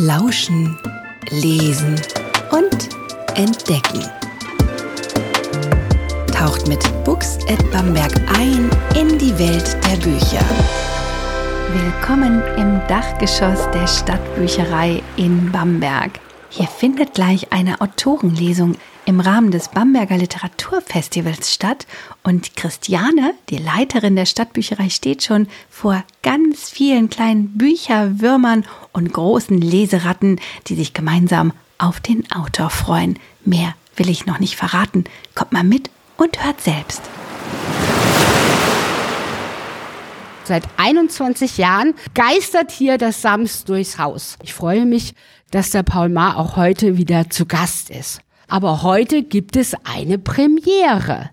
Lauschen, Lesen und Entdecken. Taucht mit Books at Bamberg ein in die Welt der Bücher. Willkommen im Dachgeschoss der Stadtbücherei in Bamberg. Hier findet gleich eine Autorenlesung im Rahmen des Bamberger Literaturfestivals statt und Christiane, die Leiterin der Stadtbücherei, steht schon vor ganz vielen kleinen Bücherwürmern und großen Leseratten, die sich gemeinsam auf den Autor freuen. Mehr will ich noch nicht verraten. Kommt mal mit und hört selbst. Seit 21 Jahren geistert hier das Sams durchs Haus. Ich freue mich, dass der Paul Maar auch heute wieder zu Gast ist. Aber heute gibt es eine Premiere.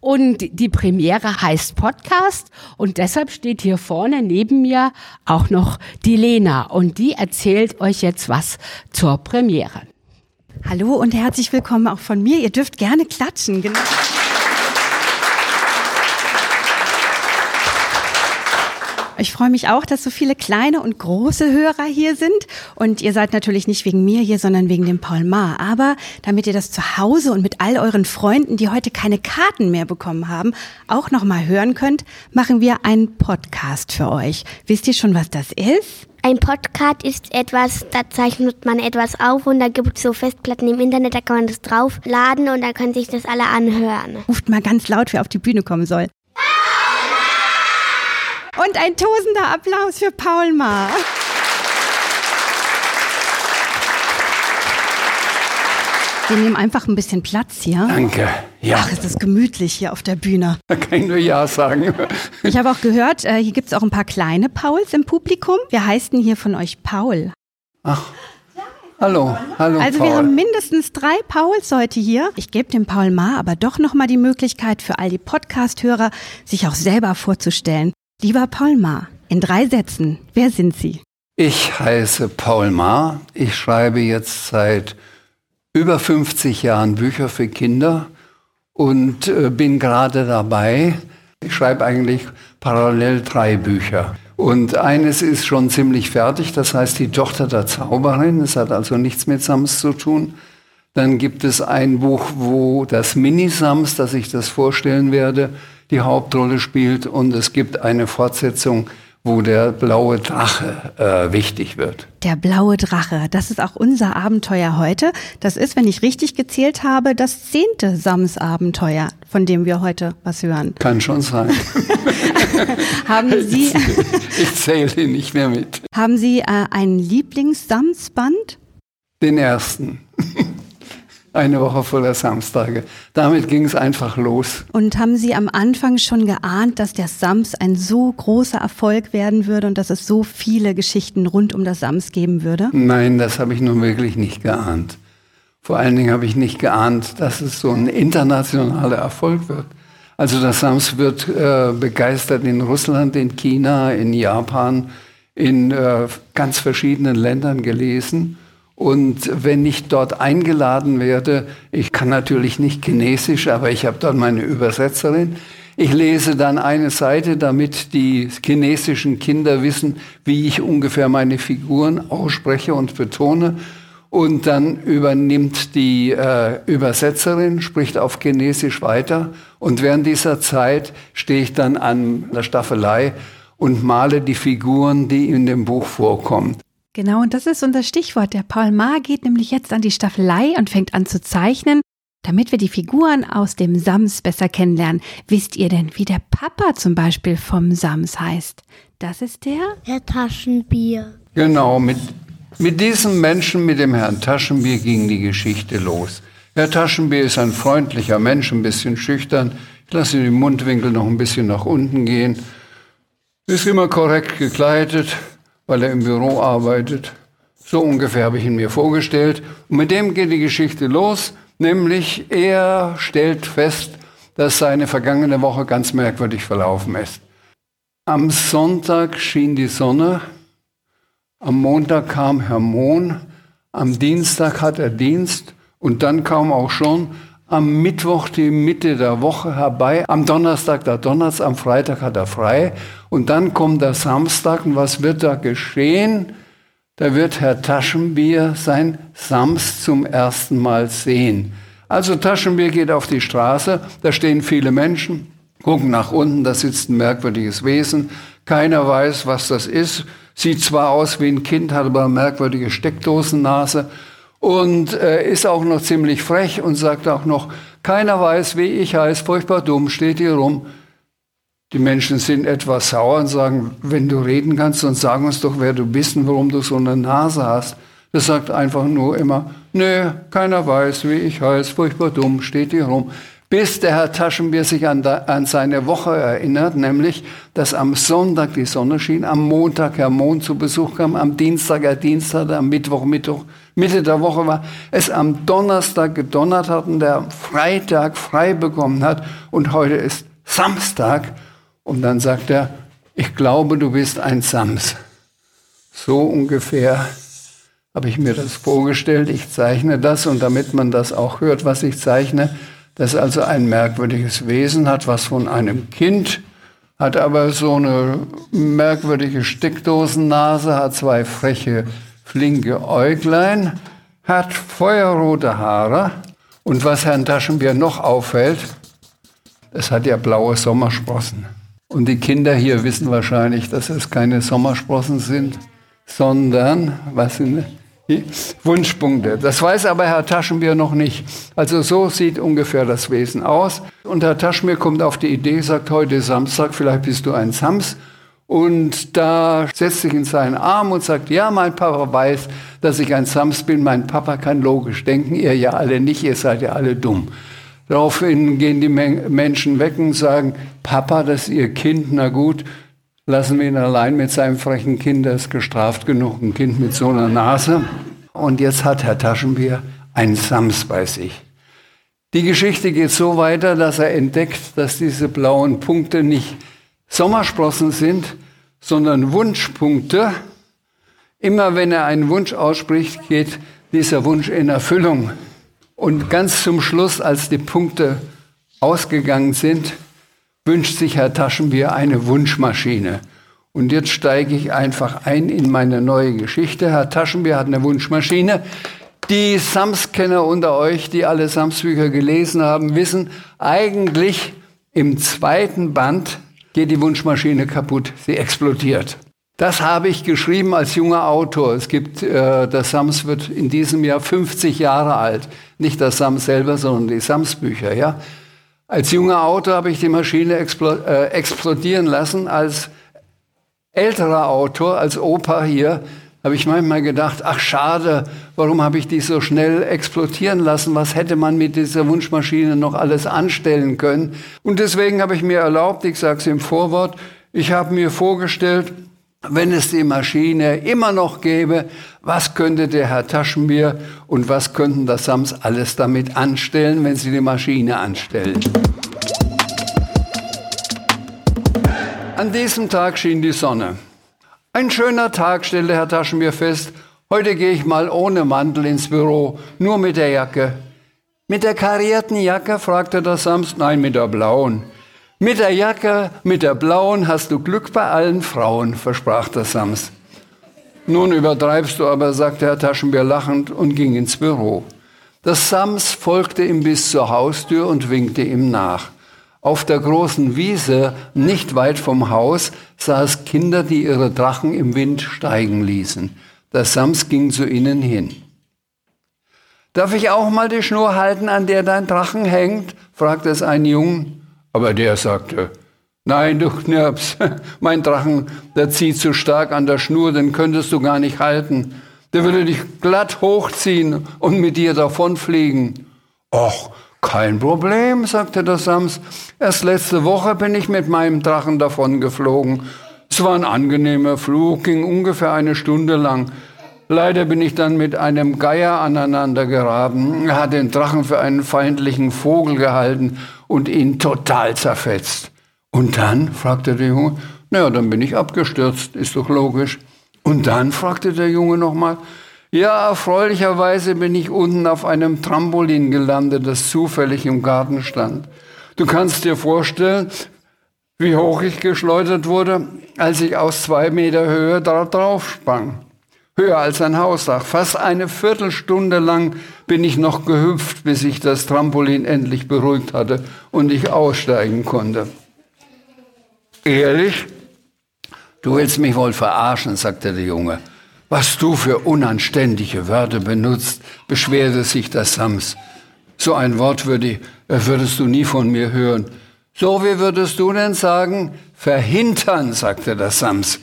Und die Premiere heißt Podcast und deshalb steht hier vorne neben mir auch noch die Lena und die erzählt euch jetzt was zur Premiere. Hallo und herzlich willkommen auch von mir. Ihr dürft gerne klatschen. Genau. Ich freue mich auch, dass so viele kleine und große Hörer hier sind. Und ihr seid natürlich nicht wegen mir hier, sondern wegen dem Paul Maar. Aber damit ihr das zu Hause und mit all euren Freunden, die heute keine Karten mehr bekommen haben, auch nochmal hören könnt, machen wir einen Podcast für euch. Wisst ihr schon, was das ist? Ein Podcast ist etwas, da zeichnet man etwas auf und da gibt es so Festplatten im Internet, da kann man das draufladen und da können sich das alle anhören. Ruft mal ganz laut, wer auf die Bühne kommen soll. Und ein tosender Applaus für Paul Maar. Wir nehmen einfach ein bisschen Platz hier. Danke. Ja. Ach, es ist gemütlich hier auf der Bühne. Da kann ich nur Ja sagen. Ich habe auch gehört, äh, hier gibt es auch ein paar kleine Pauls im Publikum. Wer heißt denn hier von euch Paul? Ach, hallo, hallo Also Paul. wir haben mindestens drei Pauls heute hier. Ich gebe dem Paul Maar aber doch nochmal die Möglichkeit für all die Podcast-Hörer, sich auch selber vorzustellen. Lieber Paul Maar, in drei Sätzen, wer sind Sie? ich heiße Paul Maar. Ich schreibe jetzt seit über 50 Jahren Bücher für Kinder und äh, bin gerade dabei. Ich schreibe eigentlich parallel drei Bücher. Und eines ist schon ziemlich fertig, das heißt die Tochter der Zauberin. Es hat also nichts mit Sams zu tun. Dann gibt es ein Buch, wo das Mini-Sams, das ich das vorstellen werde, die Hauptrolle spielt. Und es gibt eine Fortsetzung, wo der blaue Drache äh, wichtig wird. Der blaue Drache, das ist auch unser Abenteuer heute. Das ist, wenn ich richtig gezählt habe, das zehnte Sams-Abenteuer, von dem wir heute was hören. Kann schon sein. Haben Sie, Ich zähle nicht mehr mit. haben Sie äh, einen Lieblings-Sams-Band? Den ersten. Eine Woche voller Samstage. Damit ging es einfach los. Und haben Sie am Anfang schon geahnt, dass der Sams ein so großer Erfolg werden würde und dass es so viele Geschichten rund um das Sams geben würde? Nein, das habe ich nun wirklich nicht geahnt. Vor allen Dingen habe ich nicht geahnt, dass es so ein internationaler Erfolg wird. Also das Sams wird äh, begeistert in Russland, in China, in Japan, in äh, ganz verschiedenen Ländern gelesen. Und wenn ich dort eingeladen werde, ich kann natürlich nicht Chinesisch, aber ich habe dort meine Übersetzerin. Ich lese dann eine Seite, damit die chinesischen Kinder wissen, wie ich ungefähr meine Figuren ausspreche und betone. Und dann übernimmt die äh, Übersetzerin, spricht auf Chinesisch weiter. Und während dieser Zeit stehe ich dann an der Staffelei und male die Figuren, die in dem Buch vorkommen. Genau, und das ist unser Stichwort. Der Paul Maar geht nämlich jetzt an die Staffelei und fängt an zu zeichnen. Damit wir die Figuren aus dem Sams besser kennenlernen, wisst ihr denn, wie der Papa zum Beispiel vom Sams heißt? Das ist der? Herr Taschenbier. Genau, mit, mit diesem Menschen, mit dem Herrn Taschenbier, ging die Geschichte los. Herr Taschenbier ist ein freundlicher Mensch, ein bisschen schüchtern. Ich lasse den Mundwinkel noch ein bisschen nach unten gehen. Ist immer korrekt gekleidet, weil er im Büro arbeitet. So ungefähr habe ich ihn mir vorgestellt. Und mit dem geht die Geschichte los, nämlich er stellt fest, dass seine vergangene Woche ganz merkwürdig verlaufen ist. Am Sonntag schien die Sonne, am Montag kam Herr Mohn, am Dienstag hat er Dienst und dann kam auch schon am Mittwoch die Mitte der Woche herbei, am Donnerstag der Donnerstag, am Freitag hat er frei. Und dann kommt der Samstag. Und was wird da geschehen? da wird Herr Taschenbier sein Sams zum ersten Mal sehen. Also Taschenbier geht auf die Straße, da stehen viele Menschen, gucken nach unten, da sitzt ein merkwürdiges Wesen, keiner weiß, was das ist, sieht zwar aus wie ein Kind, hat aber eine merkwürdige Steckdosennase und äh, ist auch noch ziemlich frech und sagt auch noch, keiner weiß, wie ich heiße, furchtbar dumm, steht hier rum. Die Menschen sind etwas sauer und sagen, wenn du reden kannst, dann sag uns doch, wer du bist und warum du so eine Nase hast. Das sagt einfach nur immer, nö, keiner weiß, wie ich heiße, furchtbar dumm, steht hier rum. Bis der Herr Taschenbier sich an, da, an seine Woche erinnert, nämlich, dass am Sonntag die Sonne schien, am Montag Herr Mond zu Besuch kam, am Dienstag Herr Dienstag, am Mittwoch, Mittwoch, Mitte der Woche war, es am Donnerstag gedonnert hat und der Freitag frei bekommen hat und heute ist Samstag und dann sagt er, ich glaube, du bist ein Sams. So ungefähr habe ich mir das vorgestellt. Ich zeichne das und damit man das auch hört, was ich zeichne, das also ein merkwürdiges Wesen hat, was von einem Kind hat aber so eine merkwürdige Steckdosennase, hat zwei freche, flinke Äuglein, hat feuerrote Haare und was Herrn Taschenbier noch auffällt, es hat ja blaue Sommersprossen. Und die Kinder hier wissen wahrscheinlich, dass es keine Sommersprossen sind, sondern, was sind Wunschpunkte. Das weiß aber Herr Taschenbier noch nicht. Also so sieht ungefähr das Wesen aus. Und Herr Taschenbier kommt auf die Idee, sagt, heute Samstag, vielleicht bist du ein Sams. Und da setzt sich in seinen Arm und sagt, ja, mein Papa weiß, dass ich ein Sams bin. Mein Papa kann logisch denken, ihr ja alle nicht, ihr seid ja alle dumm. Daraufhin gehen die Menschen weg und sagen, Papa, das ist Ihr Kind, na gut, lassen wir ihn allein mit seinem frechen Kind, das ist gestraft genug, ein Kind mit so einer Nase. Und jetzt hat Herr Taschenbier ein Sams bei sich. Die Geschichte geht so weiter, dass er entdeckt, dass diese blauen Punkte nicht Sommersprossen sind, sondern Wunschpunkte. Immer wenn er einen Wunsch ausspricht, geht dieser Wunsch in Erfüllung. Und ganz zum Schluss, als die Punkte ausgegangen sind, wünscht sich Herr Taschenbier eine Wunschmaschine. Und jetzt steige ich einfach ein in meine neue Geschichte. Herr Taschenbier hat eine Wunschmaschine. Die Sams-Kenner unter euch, die alle Sams-Bücher gelesen haben, wissen, eigentlich im zweiten Band geht die Wunschmaschine kaputt. Sie explodiert. Das habe ich geschrieben als junger Autor. Es gibt, äh, der Sams wird in diesem Jahr 50 Jahre alt. Nicht das Sams selber, sondern die Sams-Bücher, ja. Als junger Autor habe ich die Maschine explo äh, explodieren lassen. Als älterer Autor, als Opa hier, habe ich manchmal gedacht, ach schade, warum habe ich die so schnell explodieren lassen? Was hätte man mit dieser Wunschmaschine noch alles anstellen können? Und deswegen habe ich mir erlaubt, ich sage es im Vorwort, ich habe mir vorgestellt, wenn es die Maschine immer noch gäbe, was könnte der Herr Taschenbier und was könnten das Sams alles damit anstellen, wenn sie die Maschine anstellen? An diesem Tag schien die Sonne. Ein schöner Tag, stellte Herr Taschenbier fest. Heute gehe ich mal ohne Mantel ins Büro, nur mit der Jacke. Mit der karierten Jacke? fragte der Sams. Nein, mit der blauen. Mit der Jacke, mit der blauen hast du Glück bei allen Frauen, versprach der Sams. Nun übertreibst du aber, sagte Herr Taschenbier lachend und ging ins Büro. Das Sams folgte ihm bis zur Haustür und winkte ihm nach. Auf der großen Wiese, nicht weit vom Haus, es Kinder, die ihre Drachen im Wind steigen ließen. Der Sams ging zu ihnen hin. Darf ich auch mal die Schnur halten, an der dein Drachen hängt? fragte es ein Jungen. Aber der sagte, nein, du Knirps, mein Drachen, der zieht zu stark an der Schnur, den könntest du gar nicht halten. Der würde dich glatt hochziehen und mit dir davonfliegen. Och, kein Problem, sagte der Sams. Erst letzte Woche bin ich mit meinem Drachen davongeflogen. Es war ein angenehmer Flug, ging ungefähr eine Stunde lang. Leider bin ich dann mit einem Geier aneinander geraten. Er hat den Drachen für einen feindlichen Vogel gehalten und ihn total zerfetzt. Und dann? fragte der Junge. Naja, dann bin ich abgestürzt, ist doch logisch. Und dann? fragte der Junge nochmal. Ja, erfreulicherweise bin ich unten auf einem Trampolin gelandet, das zufällig im Garten stand. Du kannst dir vorstellen, wie hoch ich geschleudert wurde, als ich aus zwei Meter Höhe da drauf sprang. höher als ein Hausdach. Fast eine Viertelstunde lang bin ich noch gehüpft, bis ich das Trampolin endlich beruhigt hatte und ich aussteigen konnte. Ehrlich? Du willst mich wohl verarschen, sagte der Junge. Was du für unanständige Wörter benutzt, beschwerte sich der Sams. So ein Wort würde, würdest du nie von mir hören. So wie würdest du denn sagen? Verhintern, sagte der Sams.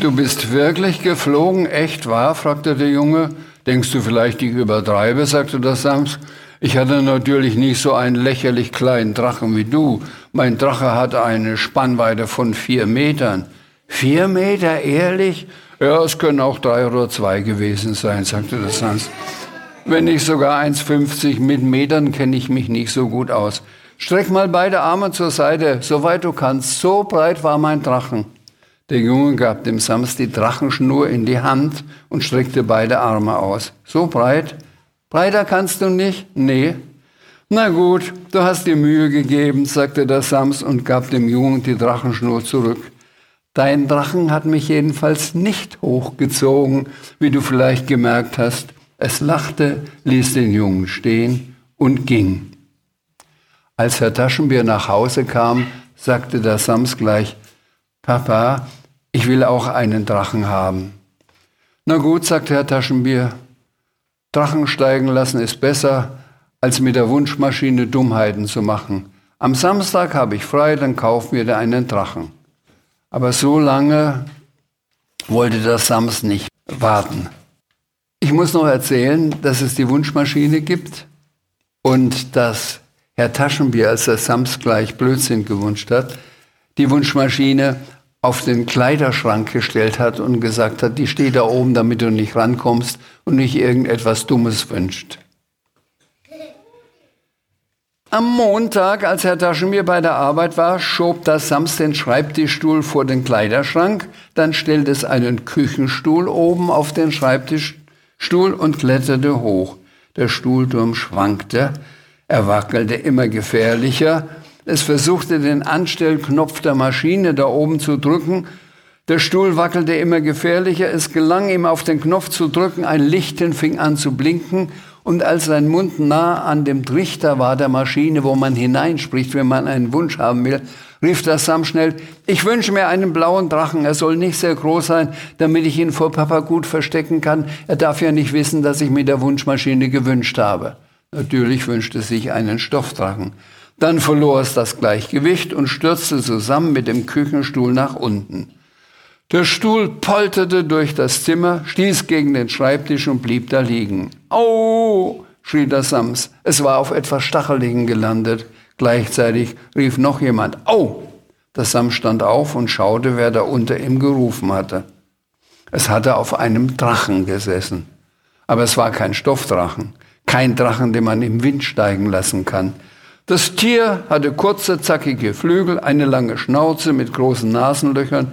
Du bist wirklich geflogen, echt wahr? fragte der Junge. Denkst du vielleicht, ich übertreibe, sagte der Sams. Ich hatte natürlich nicht so einen lächerlich kleinen Drachen wie du. Mein Drache hatte eine Spannweite von vier Metern. Vier Meter, ehrlich? Ja, es können auch drei oder zwei gewesen sein, sagte der Sams. Wenn nicht sogar 1,50 mit Metern kenne ich mich nicht so gut aus. Streck mal beide Arme zur Seite, soweit du kannst. So breit war mein Drachen. Der Junge gab dem Sams die Drachenschnur in die Hand und streckte beide Arme aus. So breit? Breiter kannst du nicht? Nee. Na gut, du hast dir Mühe gegeben, sagte der Sams und gab dem Jungen die Drachenschnur zurück. Dein Drachen hat mich jedenfalls nicht hochgezogen, wie du vielleicht gemerkt hast. Es lachte, ließ den Jungen stehen und ging. Als Herr Taschenbier nach Hause kam, sagte der Sams gleich, Papa, ich will auch einen Drachen haben. Na gut, sagte Herr Taschenbier, Drachen steigen lassen ist besser, als mit der Wunschmaschine Dummheiten zu machen. Am Samstag habe ich frei, dann kaufen wir dir einen Drachen. Aber so lange wollte der Sams nicht warten. Ich muss noch erzählen, dass es die Wunschmaschine gibt und dass Herr Taschenbier, als der Sams gleich Blödsinn gewünscht hat, die Wunschmaschine auf den Kleiderschrank gestellt hat und gesagt hat, die steht da oben, damit du nicht rankommst und nicht irgendetwas Dummes wünscht. Am Montag, als Herr Taschenbier bei der Arbeit war, schob das Sams den Schreibtischstuhl vor den Kleiderschrank, dann stellte es einen Küchenstuhl oben auf den Schreibtischstuhl und kletterte hoch. Der Stuhlturm schwankte, er wackelte immer gefährlicher es versuchte, den Anstellknopf der Maschine da oben zu drücken. Der Stuhl wackelte immer gefährlicher. Es gelang ihm, auf den Knopf zu drücken. Ein Lichten fing an zu blinken. Und als sein Mund nah an dem Trichter war der Maschine, wo man hineinspricht, wenn man einen Wunsch haben will, rief der Sam schnell, ich wünsche mir einen blauen Drachen. Er soll nicht sehr groß sein, damit ich ihn vor Papa gut verstecken kann. Er darf ja nicht wissen, dass ich mit der Wunschmaschine gewünscht habe. Natürlich wünschte sich einen Stoffdrachen. Dann verlor es das Gleichgewicht und stürzte zusammen mit dem Küchenstuhl nach unten. Der Stuhl polterte durch das Zimmer, stieß gegen den Schreibtisch und blieb da liegen. Au! schrie der Sams. Es war auf etwas Stacheligen gelandet. Gleichzeitig rief noch jemand Au! Der Sams stand auf und schaute, wer da unter ihm gerufen hatte. Es hatte auf einem Drachen gesessen. Aber es war kein Stoffdrachen, kein Drachen, den man im Wind steigen lassen kann. Das Tier hatte kurze, zackige Flügel, eine lange Schnauze mit großen Nasenlöchern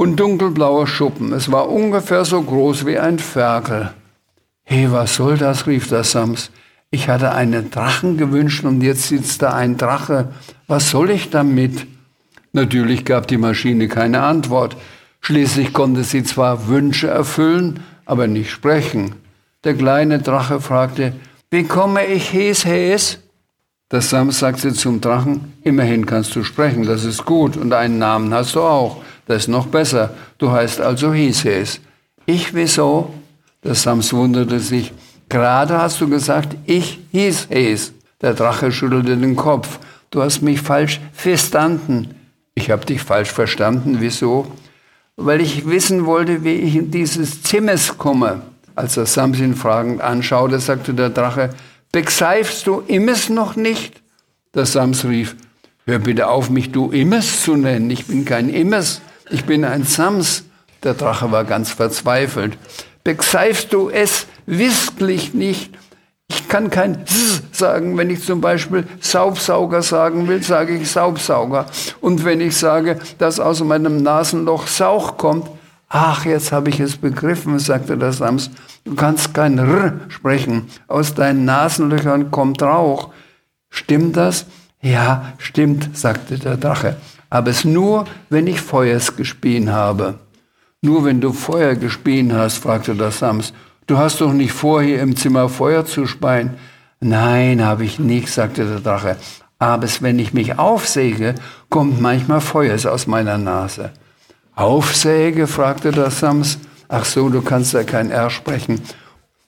und dunkelblaue Schuppen. Es war ungefähr so groß wie ein Ferkel. Hey, was soll das? rief der Sams. Ich hatte einen Drachen gewünscht und jetzt sitzt da ein Drache. Was soll ich damit? Natürlich gab die Maschine keine Antwort. Schließlich konnte sie zwar Wünsche erfüllen, aber nicht sprechen. Der kleine Drache fragte, wie komme ich Hes Hes? Das Sam sagte zum Drachen, immerhin kannst du sprechen, das ist gut, und einen Namen hast du auch, das ist noch besser, du heißt also Hises. Ich, wieso? Das Sams wunderte sich, gerade hast du gesagt, ich hieß Hes. Der Drache schüttelte den Kopf, du hast mich falsch verstanden. Ich habe dich falsch verstanden, wieso? Weil ich wissen wollte, wie ich in dieses Zimmers komme. Als der Sams ihn fragend anschaute, sagte der Drache, Begreifst du Immes noch nicht? Der Sams rief, hör bitte auf, mich du Immes zu nennen. Ich bin kein Immes, ich bin ein Sams. Der Drache war ganz verzweifelt. Begreifst du es wirklich nicht? Ich kann kein S sagen. Wenn ich zum Beispiel Saubsauger sagen will, sage ich Saubsauger. Und wenn ich sage, dass aus meinem Nasenloch Sauch kommt, ach, jetzt habe ich es begriffen, sagte der Sams. Du kannst kein R sprechen. Aus deinen Nasenlöchern kommt Rauch. Stimmt das? Ja, stimmt, sagte der Drache. Aber es nur, wenn ich Feuers gespien habe. Nur wenn du Feuer gespien hast, fragte der Sams. Du hast doch nicht vor, hier im Zimmer Feuer zu speien. Nein, habe ich nicht, sagte der Drache. Aber wenn ich mich aufsäge, kommt manchmal Feuer aus meiner Nase. Aufsäge? fragte der Sams. Ach so, du kannst ja kein R sprechen.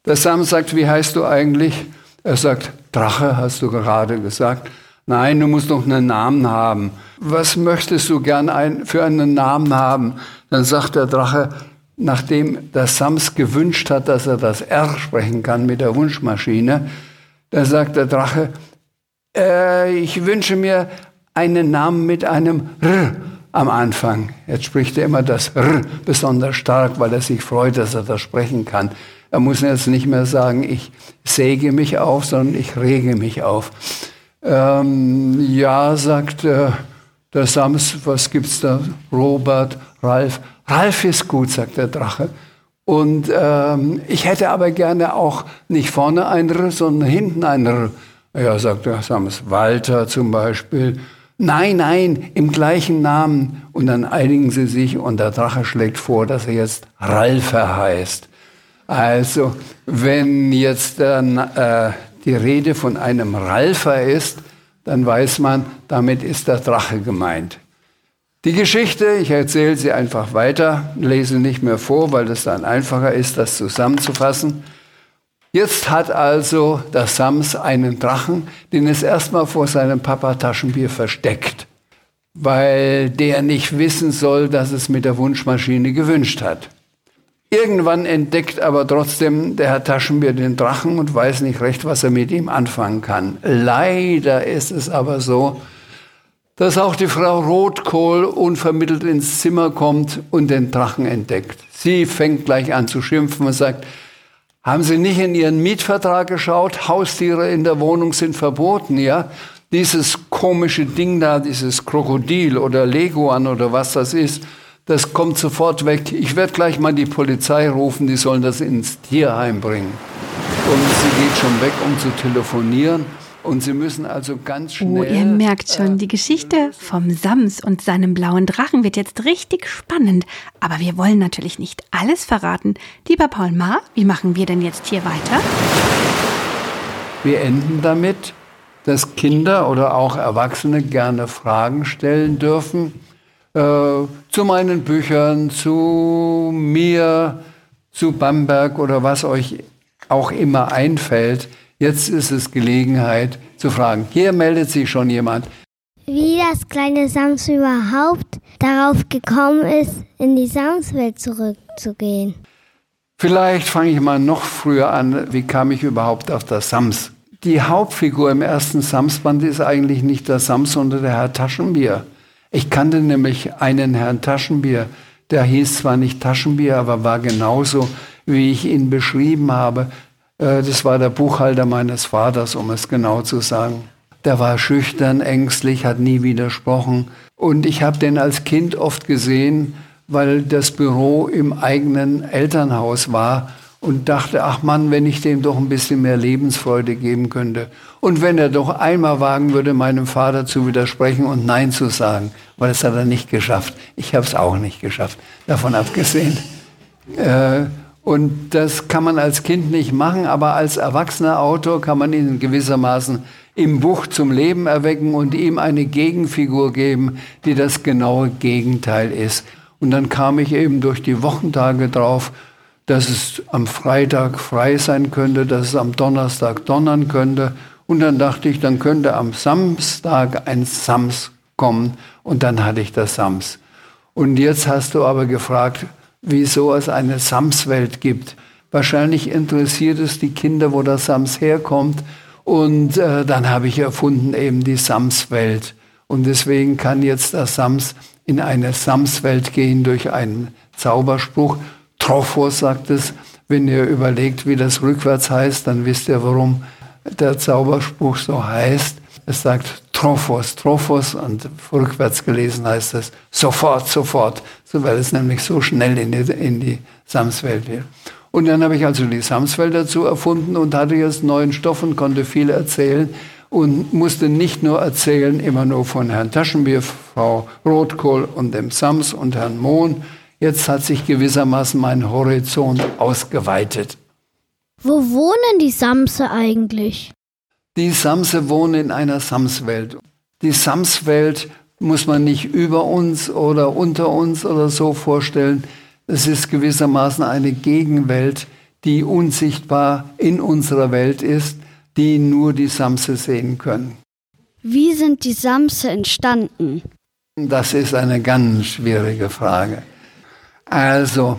Der Sams sagt, wie heißt du eigentlich? Er sagt, Drache, hast du gerade gesagt. Nein, du musst doch einen Namen haben. Was möchtest du gern ein, für einen Namen haben? Dann sagt der Drache, nachdem der Sams gewünscht hat, dass er das R sprechen kann mit der Wunschmaschine, da sagt der Drache, äh, ich wünsche mir einen Namen mit einem R am Anfang. Jetzt spricht er immer das R besonders stark, weil er sich freut, dass er das sprechen kann. Er muss jetzt nicht mehr sagen, ich säge mich auf, sondern ich rege mich auf. Ähm, ja, sagt äh, der Sams, was gibt's da? Robert, Ralf. Ralf ist gut, sagt der Drache. Und ähm, ich hätte aber gerne auch nicht vorne ein R, sondern hinten ein R. Ja, sagt der Sams, Walter zum Beispiel. Nein, nein, im gleichen Namen. Und dann einigen sie sich und der Drache schlägt vor, dass er jetzt Ralfer heißt. Also, wenn jetzt dann äh, die Rede von einem Ralfer ist, dann weiß man, damit ist der Drache gemeint. Die Geschichte, ich erzähle sie einfach weiter, lese nicht mehr vor, weil es dann einfacher ist, das zusammenzufassen. Jetzt hat also der Sams einen Drachen, den es erstmal vor seinem Papa Taschenbier versteckt, weil der nicht wissen soll, dass es mit der Wunschmaschine gewünscht hat. Irgendwann entdeckt aber trotzdem der Herr Taschenbier den Drachen und weiß nicht recht, was er mit ihm anfangen kann. Leider ist es aber so, dass auch die Frau Rotkohl unvermittelt ins Zimmer kommt und den Drachen entdeckt. Sie fängt gleich an zu schimpfen und sagt, haben Sie nicht in Ihren Mietvertrag geschaut? Haustiere in der Wohnung sind verboten, ja? Dieses komische Ding da, dieses Krokodil oder Leguan oder was das ist, das kommt sofort weg. Ich werde gleich mal die Polizei rufen, die sollen das ins Tierheim bringen. Und sie geht schon weg, um zu telefonieren. Und sie müssen also ganz schnell. Oh, ihr merkt schon, die Geschichte vom Sams und seinem blauen Drachen wird jetzt richtig spannend. Aber wir wollen natürlich nicht alles verraten. Lieber Paul Ma, wie machen wir denn jetzt hier weiter? Wir enden damit, dass Kinder oder auch Erwachsene gerne Fragen stellen dürfen äh, zu meinen Büchern, zu mir, zu Bamberg oder was euch auch immer einfällt. Jetzt ist es Gelegenheit zu fragen. Hier meldet sich schon jemand. Wie das kleine Sams überhaupt darauf gekommen ist, in die Samswelt zurückzugehen. Vielleicht fange ich mal noch früher an. Wie kam ich überhaupt auf das Sams? Die Hauptfigur im ersten Samsband ist eigentlich nicht der Sams, sondern der Herr Taschenbier. Ich kannte nämlich einen Herrn Taschenbier, der hieß zwar nicht Taschenbier, aber war genauso, wie ich ihn beschrieben habe. Äh, das war der Buchhalter meines Vaters, um es genau zu sagen. Der war schüchtern, ängstlich, hat nie widersprochen. Und ich habe den als Kind oft gesehen, weil das Büro im eigenen Elternhaus war und dachte, ach Mann, wenn ich dem doch ein bisschen mehr Lebensfreude geben könnte. Und wenn er doch einmal wagen würde, meinem Vater zu widersprechen und Nein zu sagen, weil das hat er nicht geschafft. Ich habe es auch nicht geschafft, davon abgesehen. Äh, und das kann man als Kind nicht machen, aber als erwachsener Autor kann man ihn gewissermaßen im Buch zum Leben erwecken und ihm eine Gegenfigur geben, die das genaue Gegenteil ist. Und dann kam ich eben durch die Wochentage drauf, dass es am Freitag frei sein könnte, dass es am Donnerstag donnern könnte. Und dann dachte ich, dann könnte am Samstag ein Sams kommen. Und dann hatte ich das Sams. Und jetzt hast du aber gefragt, wieso es eine Samswelt gibt. Wahrscheinlich interessiert es die Kinder, wo das Sams herkommt. Und äh, dann habe ich erfunden eben die Samswelt. Und deswegen kann jetzt das Sams in eine Samswelt gehen durch einen Zauberspruch. Trophos sagt es. Wenn ihr überlegt, wie das rückwärts heißt, dann wisst ihr, warum der Zauberspruch so heißt. Es sagt Trophos, Trophos und rückwärts gelesen heißt es sofort, sofort, so weil es nämlich so schnell in die, in die Samswelt will. Und dann habe ich also die Samswelt dazu erfunden und hatte jetzt neuen Stoff und konnte viel erzählen und musste nicht nur erzählen, immer nur von Herrn Taschenbier, Frau Rotkohl und dem Sams und Herrn Mohn. Jetzt hat sich gewissermaßen mein Horizont ausgeweitet. Wo wohnen die Samse eigentlich? Die Samse wohnen in einer Samswelt. Die Samswelt muss man nicht über uns oder unter uns oder so vorstellen. Es ist gewissermaßen eine Gegenwelt, die unsichtbar in unserer Welt ist, die nur die Samse sehen können. Wie sind die Samse entstanden? Das ist eine ganz schwierige Frage. Also,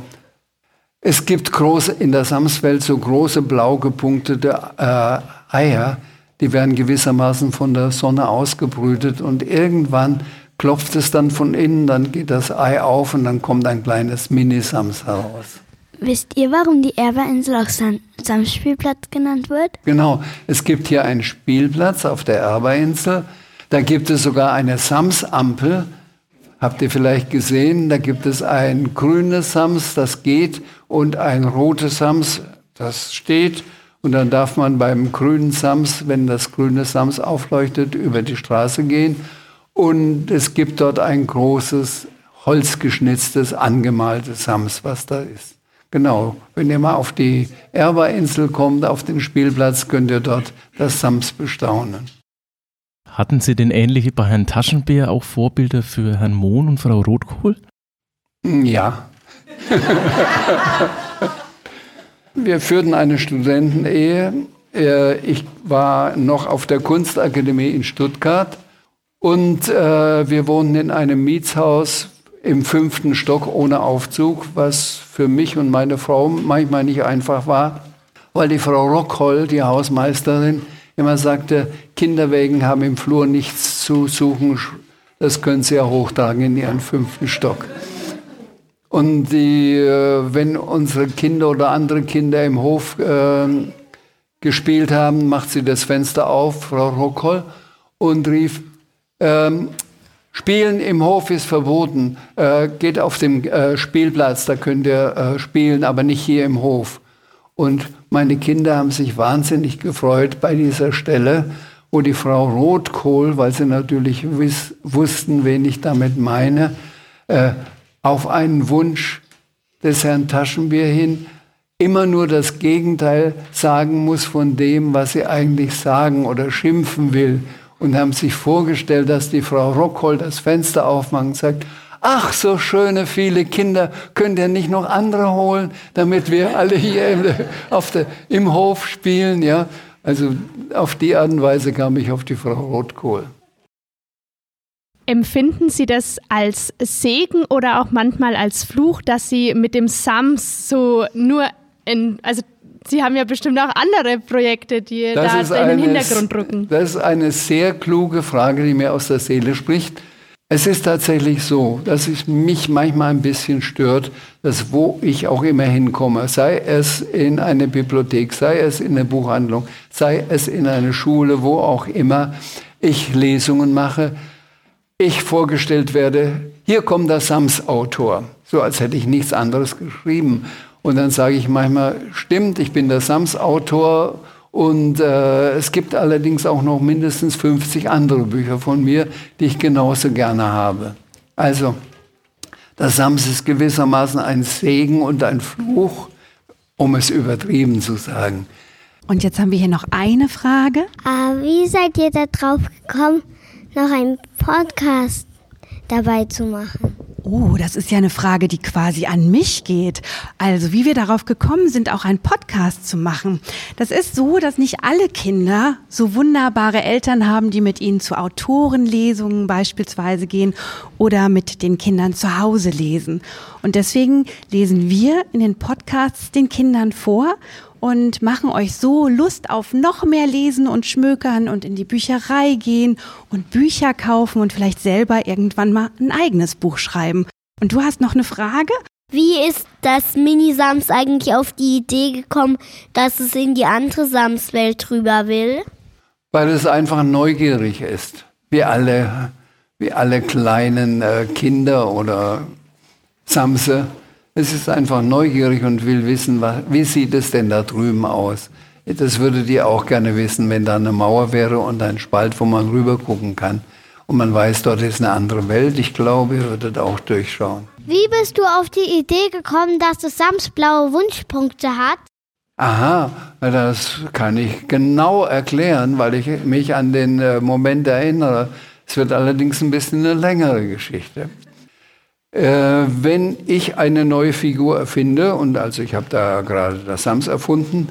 es gibt große, in der Samswelt so große blau gepunktete äh, Eier, die werden gewissermaßen von der Sonne ausgebrütet und irgendwann klopft es dann von innen, dann geht das Ei auf und dann kommt ein kleines Mini-Sams heraus. Wisst ihr, warum die Erberinsel auch Sam Samspielplatz genannt wird? Genau, es gibt hier einen Spielplatz auf der Erberinsel. Da gibt es sogar eine Samsampel. Habt ihr vielleicht gesehen? Da gibt es ein grünes Sams, das geht, und ein rotes Sams, das steht. Und dann darf man beim grünen Sams, wenn das grüne Sams aufleuchtet, über die Straße gehen. Und es gibt dort ein großes, holzgeschnitztes, angemaltes Sams, was da ist. Genau, wenn ihr mal auf die Erberinsel kommt, auf den Spielplatz, könnt ihr dort das Sams bestaunen. Hatten Sie denn ähnlich wie bei Herrn Taschenbär auch Vorbilder für Herrn Mohn und Frau Rotkohl? Ja. Wir führten eine Studentenehe. Äh, ich war noch auf der Kunstakademie in Stuttgart und äh, wir wohnten in einem Mietshaus im fünften Stock ohne Aufzug, was für mich und meine Frau manchmal nicht einfach war, weil die Frau Rockholl, die Hausmeisterin, immer sagte, Kinderwägen haben im Flur nichts zu suchen, das können sie ja hochtragen in ihren fünften Stock. Und die, äh, wenn unsere Kinder oder andere Kinder im Hof äh, gespielt haben, macht sie das Fenster auf, Frau Rockholl, und rief, ähm, Spielen im Hof ist verboten. Äh, geht auf den äh, Spielplatz, da könnt ihr äh, spielen, aber nicht hier im Hof. Und meine Kinder haben sich wahnsinnig gefreut bei dieser Stelle, wo die Frau Rotkohl, weil sie natürlich wussten, wen ich damit meine, äh, auf einen Wunsch des Herrn Taschenbier hin immer nur das Gegenteil sagen muss von dem, was sie eigentlich sagen oder schimpfen will. Und haben sich vorgestellt, dass die Frau Rockhold das Fenster aufmacht und sagt, ach, so schöne viele Kinder, könnt ihr nicht noch andere holen, damit wir alle hier im, auf der, im Hof spielen, ja? Also auf die Art und Weise kam ich auf die Frau Rotkohl. Empfinden Sie das als Segen oder auch manchmal als Fluch, dass Sie mit dem SAMS so nur in, also Sie haben ja bestimmt auch andere Projekte, die das da in den Hintergrund rücken. Das ist eine sehr kluge Frage, die mir aus der Seele spricht. Es ist tatsächlich so, dass es mich manchmal ein bisschen stört, dass wo ich auch immer hinkomme, sei es in eine Bibliothek, sei es in eine Buchhandlung, sei es in eine Schule, wo auch immer ich Lesungen mache, ich vorgestellt werde, hier kommt der Sams-Autor, so als hätte ich nichts anderes geschrieben. Und dann sage ich manchmal, stimmt, ich bin der Sams-Autor und äh, es gibt allerdings auch noch mindestens 50 andere Bücher von mir, die ich genauso gerne habe. Also, der Sams ist gewissermaßen ein Segen und ein Fluch, um es übertrieben zu sagen. Und jetzt haben wir hier noch eine Frage. Äh, wie seid ihr da drauf gekommen, noch einen Podcast dabei zu machen? Oh, das ist ja eine Frage, die quasi an mich geht. Also, wie wir darauf gekommen sind, auch einen Podcast zu machen. Das ist so, dass nicht alle Kinder so wunderbare Eltern haben, die mit ihnen zu Autorenlesungen beispielsweise gehen oder mit den Kindern zu Hause lesen. Und deswegen lesen wir in den Podcasts den Kindern vor und machen euch so Lust auf noch mehr Lesen und Schmökern und in die Bücherei gehen und Bücher kaufen und vielleicht selber irgendwann mal ein eigenes Buch schreiben. Und du hast noch eine Frage? Wie ist das Mini-Sams eigentlich auf die Idee gekommen, dass es in die andere Sams-Welt rüber will? Weil es einfach neugierig ist. Wie alle, wie alle kleinen äh, Kinder oder Samse es ist einfach neugierig und will wissen, wie sieht es denn da drüben aus. Das würdet ihr auch gerne wissen, wenn da eine Mauer wäre und ein Spalt, wo man rüber gucken kann. und man weiß, dort ist eine andere Welt. Ich glaube, ihr würdet auch durchschauen. Wie bist du auf die Idee gekommen, dass das Sams blaue Wunschpunkte hat? Aha, das kann ich genau erklären, weil ich mich an den äh, Moment erinnere. Es wird allerdings ein bisschen eine längere Geschichte. Äh, wenn ich eine neue Figur erfinde, und also ich habe da gerade das Sams erfunden,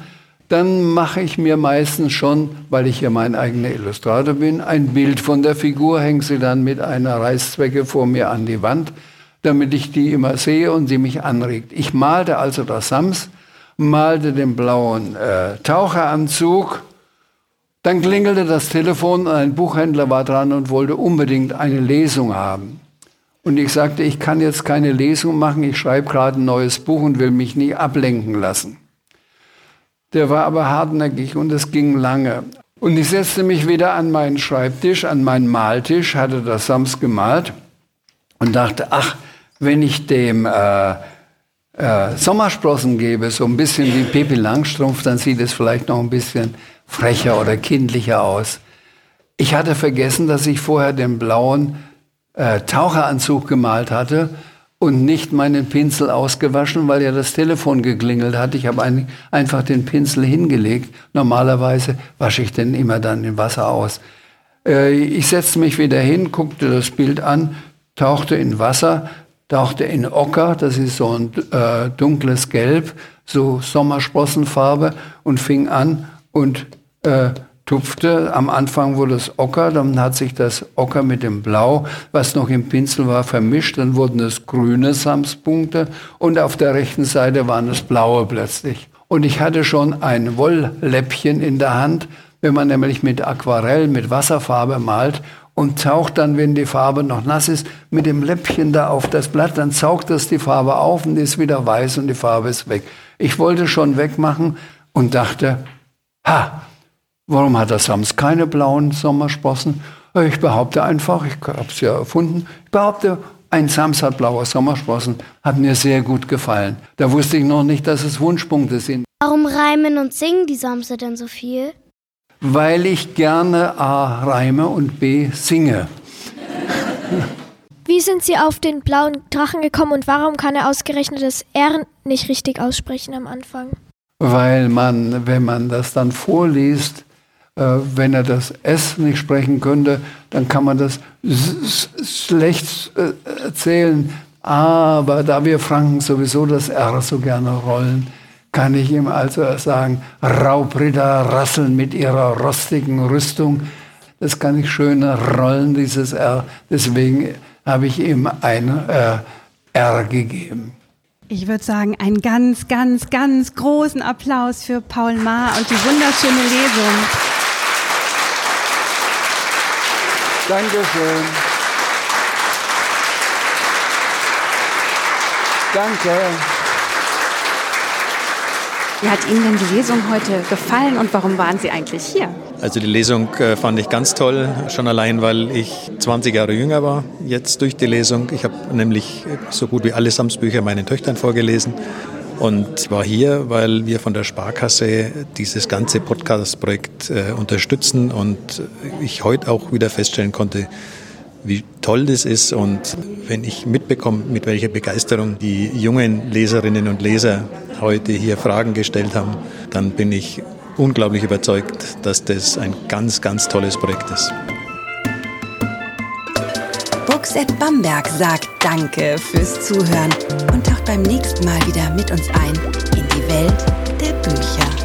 dann mache ich mir meistens schon, weil ich ja mein eigener Illustrator bin, ein Bild von der Figur, hänge sie dann mit einer Reißzwecke vor mir an die Wand, damit ich die immer sehe und sie mich anregt. Ich malte also das Sams, malte den blauen äh, Taucheranzug, dann klingelte das Telefon, ein Buchhändler war dran und wollte unbedingt eine Lesung haben. Und ich sagte, ich kann jetzt keine Lesung machen, ich schreibe gerade ein neues Buch und will mich nie ablenken lassen. Der war aber hartnäckig und es ging lange. Und ich setzte mich wieder an meinen Schreibtisch, an meinen Maltisch, hatte das Sams gemalt und dachte, ach, wenn ich dem äh, äh, Sommersprossen gebe, so ein bisschen wie Pippi Langstrumpf, dann sieht es vielleicht noch ein bisschen frecher oder kindlicher aus. Ich hatte vergessen, dass ich vorher den blauen äh, Taucheranzug gemalt hatte und nicht meinen Pinsel ausgewaschen, weil ja das Telefon geklingelt hat. Ich habe ein, einfach den Pinsel hingelegt. Normalerweise wasche ich den immer dann in Wasser aus. Äh, ich setzte mich wieder hin, guckte das Bild an, tauchte in Wasser, tauchte in Ocker, das ist so ein äh, dunkles Gelb, so Sommersprossenfarbe und fing an und äh, tupfte. Am Anfang wurde es ocker, dann hat sich das Ocker mit dem Blau, was noch im Pinsel war, vermischt. Dann wurden es grüne Samspunkte und auf der rechten Seite waren es blaue plötzlich. Und ich hatte schon ein Wollläppchen in der Hand, wenn man nämlich mit Aquarell, mit Wasserfarbe malt und taucht dann, wenn die Farbe noch nass ist, mit dem Läppchen da auf das Blatt, dann saugt das die Farbe auf und ist wieder weiß und die Farbe ist weg. Ich wollte schon wegmachen und dachte, ha, Warum hat der Sams keine blauen Sommersprossen? Ich behaupte einfach, ich habe es ja erfunden, ich behaupte, ein Sams hat blaue Sommersprossen, hat mir sehr gut gefallen. Da wusste ich noch nicht, dass es Wunschpunkte sind. Warum reimen und singen die Samse denn so viel? Weil ich gerne A reime und B singe. Wie sind Sie auf den blauen Drachen gekommen und warum kann er ausgerechnet das R nicht richtig aussprechen am Anfang? Weil man, wenn man das dann vorliest, äh, wenn er das S nicht sprechen könnte, dann kann man das schlecht äh, erzählen. Aber da wir Franken sowieso das R so gerne rollen, kann ich ihm also sagen, Raubritter rasseln mit ihrer rostigen Rüstung. Das kann ich schön rollen, dieses R. Deswegen habe ich ihm ein äh, R gegeben. Ich würde sagen, einen ganz, ganz, ganz großen Applaus für Paul Maar und die wunderschöne Lesung. Dankeschön. Danke. Wie hat Ihnen denn die Lesung heute gefallen und warum waren Sie eigentlich hier? Also die Lesung äh, fand ich ganz toll, schon allein, weil ich 20 Jahre jünger war jetzt durch die Lesung. Ich habe nämlich so gut wie alle Samsbücher meinen Töchtern vorgelesen und war hier, weil wir von der Sparkasse dieses ganze Podcast-Projekt äh, unterstützen und ich heute auch wieder feststellen konnte, wie toll das ist und wenn ich mitbekomme, mit welcher Begeisterung die jungen Leserinnen und Leser heute hier Fragen gestellt haben, dann bin ich unglaublich überzeugt, dass das ein ganz, ganz tolles Projekt ist. At Bamberg sagt Danke fürs Zuhören und taucht beim nächsten Mal wieder mit uns ein in die Welt der Bücher.